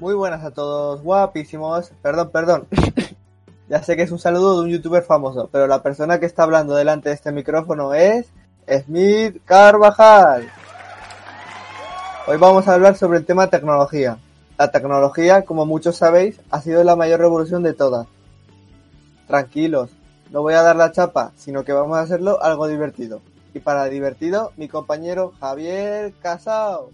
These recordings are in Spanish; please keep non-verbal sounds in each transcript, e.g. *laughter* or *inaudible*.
Muy buenas a todos, guapísimos. Perdón, perdón. *coughs* ya sé que es un saludo de un youtuber famoso, pero la persona que está hablando delante de este micrófono es Smith Carvajal. Hoy vamos a hablar sobre el tema tecnología. La tecnología, como muchos sabéis, ha sido la mayor revolución de todas. Tranquilos, no voy a dar la chapa, sino que vamos a hacerlo algo divertido. Y para divertido, mi compañero Javier Casao.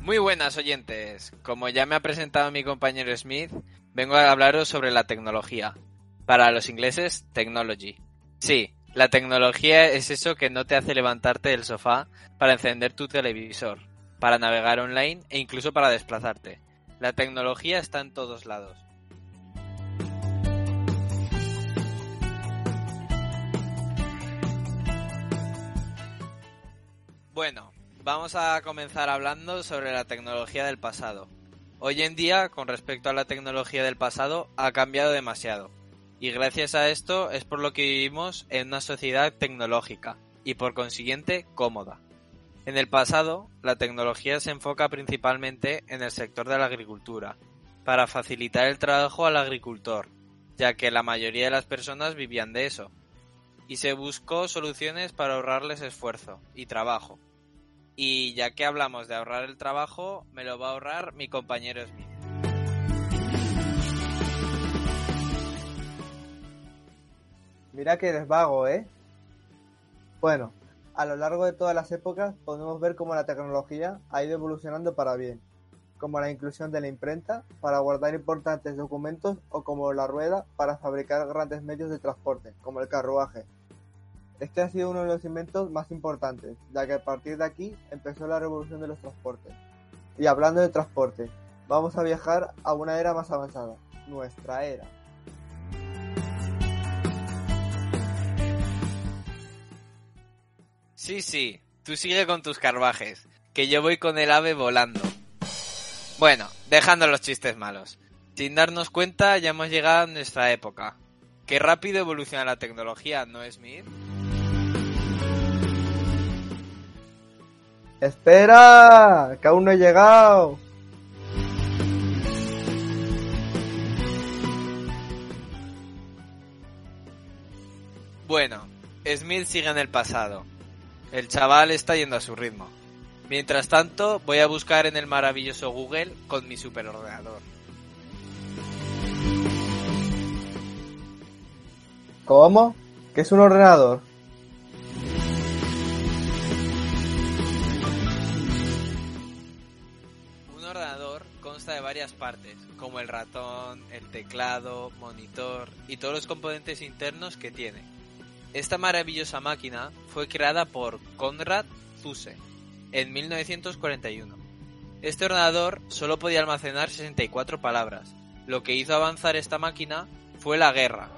Muy buenas oyentes. Como ya me ha presentado mi compañero Smith, vengo a hablaros sobre la tecnología. Para los ingleses, technology. Sí, la tecnología es eso que no te hace levantarte del sofá para encender tu televisor, para navegar online e incluso para desplazarte. La tecnología está en todos lados. Bueno, Vamos a comenzar hablando sobre la tecnología del pasado. Hoy en día, con respecto a la tecnología del pasado, ha cambiado demasiado. Y gracias a esto es por lo que vivimos en una sociedad tecnológica y por consiguiente cómoda. En el pasado, la tecnología se enfoca principalmente en el sector de la agricultura, para facilitar el trabajo al agricultor, ya que la mayoría de las personas vivían de eso, y se buscó soluciones para ahorrarles esfuerzo y trabajo, y ya que hablamos de ahorrar el trabajo, me lo va a ahorrar mi compañero Smith. Mira que eres vago, ¿eh? Bueno, a lo largo de todas las épocas podemos ver cómo la tecnología ha ido evolucionando para bien, como la inclusión de la imprenta para guardar importantes documentos o como la rueda para fabricar grandes medios de transporte, como el carruaje, este ha sido uno de los inventos más importantes, ya que a partir de aquí empezó la revolución de los transportes. Y hablando de transporte, vamos a viajar a una era más avanzada, nuestra era. Sí, sí, tú sigue con tus carvajes, que yo voy con el ave volando. Bueno, dejando los chistes malos. Sin darnos cuenta, ya hemos llegado a nuestra época. Qué rápido evoluciona la tecnología, ¿no es, Mir? ¡Espera! ¡Que aún no he llegado! Bueno, Smith sigue en el pasado. El chaval está yendo a su ritmo. Mientras tanto, voy a buscar en el maravilloso Google con mi superordenador. ¿Cómo? ¿Qué es un ordenador? de varias partes, como el ratón, el teclado, monitor y todos los componentes internos que tiene. Esta maravillosa máquina fue creada por Konrad Zuse en 1941. Este ordenador solo podía almacenar 64 palabras. Lo que hizo avanzar esta máquina fue la guerra.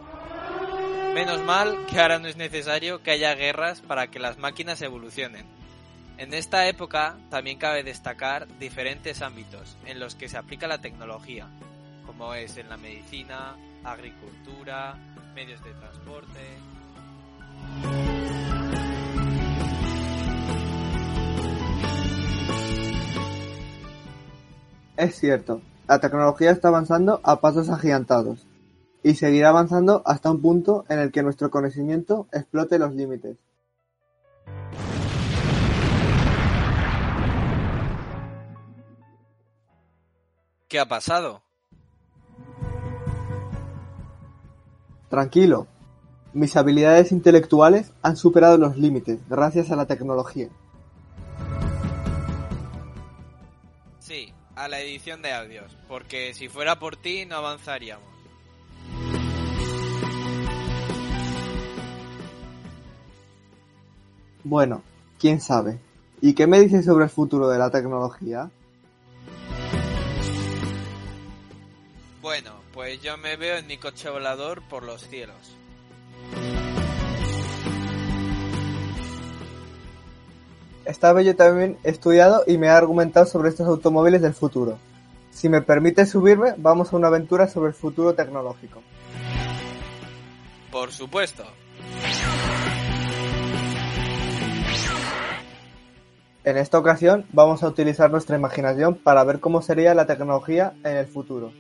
Menos mal que ahora no es necesario que haya guerras para que las máquinas evolucionen en esta época también cabe destacar diferentes ámbitos en los que se aplica la tecnología, como es en la medicina, agricultura, medios de transporte. Es cierto, la tecnología está avanzando a pasos agigantados y seguirá avanzando hasta un punto en el que nuestro conocimiento explote los límites. ¿Qué ha pasado? Tranquilo. Mis habilidades intelectuales han superado los límites gracias a la tecnología. Sí, a la edición de audios, porque si fuera por ti no avanzaríamos. Bueno, quién sabe. ¿Y qué me dices sobre el futuro de la tecnología? Bueno, pues yo me veo en mi coche volador por los cielos. Esta vez yo también estudiado y me he argumentado sobre estos automóviles del futuro. Si me permite subirme, vamos a una aventura sobre el futuro tecnológico. Por supuesto. En esta ocasión vamos a utilizar nuestra imaginación para ver cómo sería la tecnología en el futuro.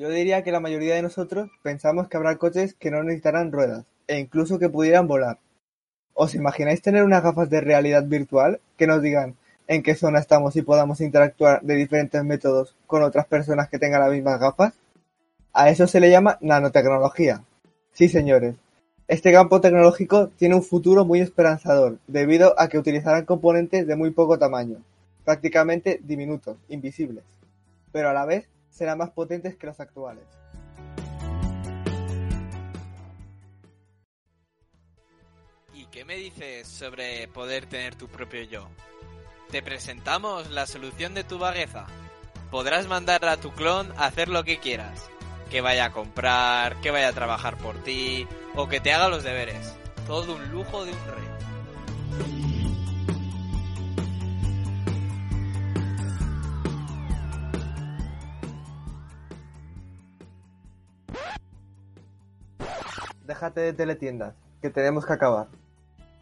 Yo diría que la mayoría de nosotros pensamos que habrá coches que no necesitarán ruedas e incluso que pudieran volar. ¿Os imagináis tener unas gafas de realidad virtual que nos digan en qué zona estamos y podamos interactuar de diferentes métodos con otras personas que tengan las mismas gafas? A eso se le llama nanotecnología. Sí, señores. Este campo tecnológico tiene un futuro muy esperanzador, debido a que utilizarán componentes de muy poco tamaño, prácticamente diminutos, invisibles, pero a la vez serán más potentes que los actuales. ¿Y qué me dices sobre poder tener tu propio yo? Te presentamos la solución de tu vagueza. Podrás mandar a tu clon a hacer lo que quieras. Que vaya a comprar, que vaya a trabajar por ti o que te haga los deberes. Todo un lujo de un rey. Déjate de teletiendas, que tenemos que acabar.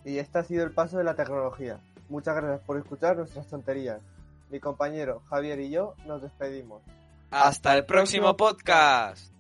Y este ha sido el paso de la tecnología. Muchas gracias por escuchar nuestras tonterías. Mi compañero Javier y yo nos despedimos. Hasta el próximo podcast.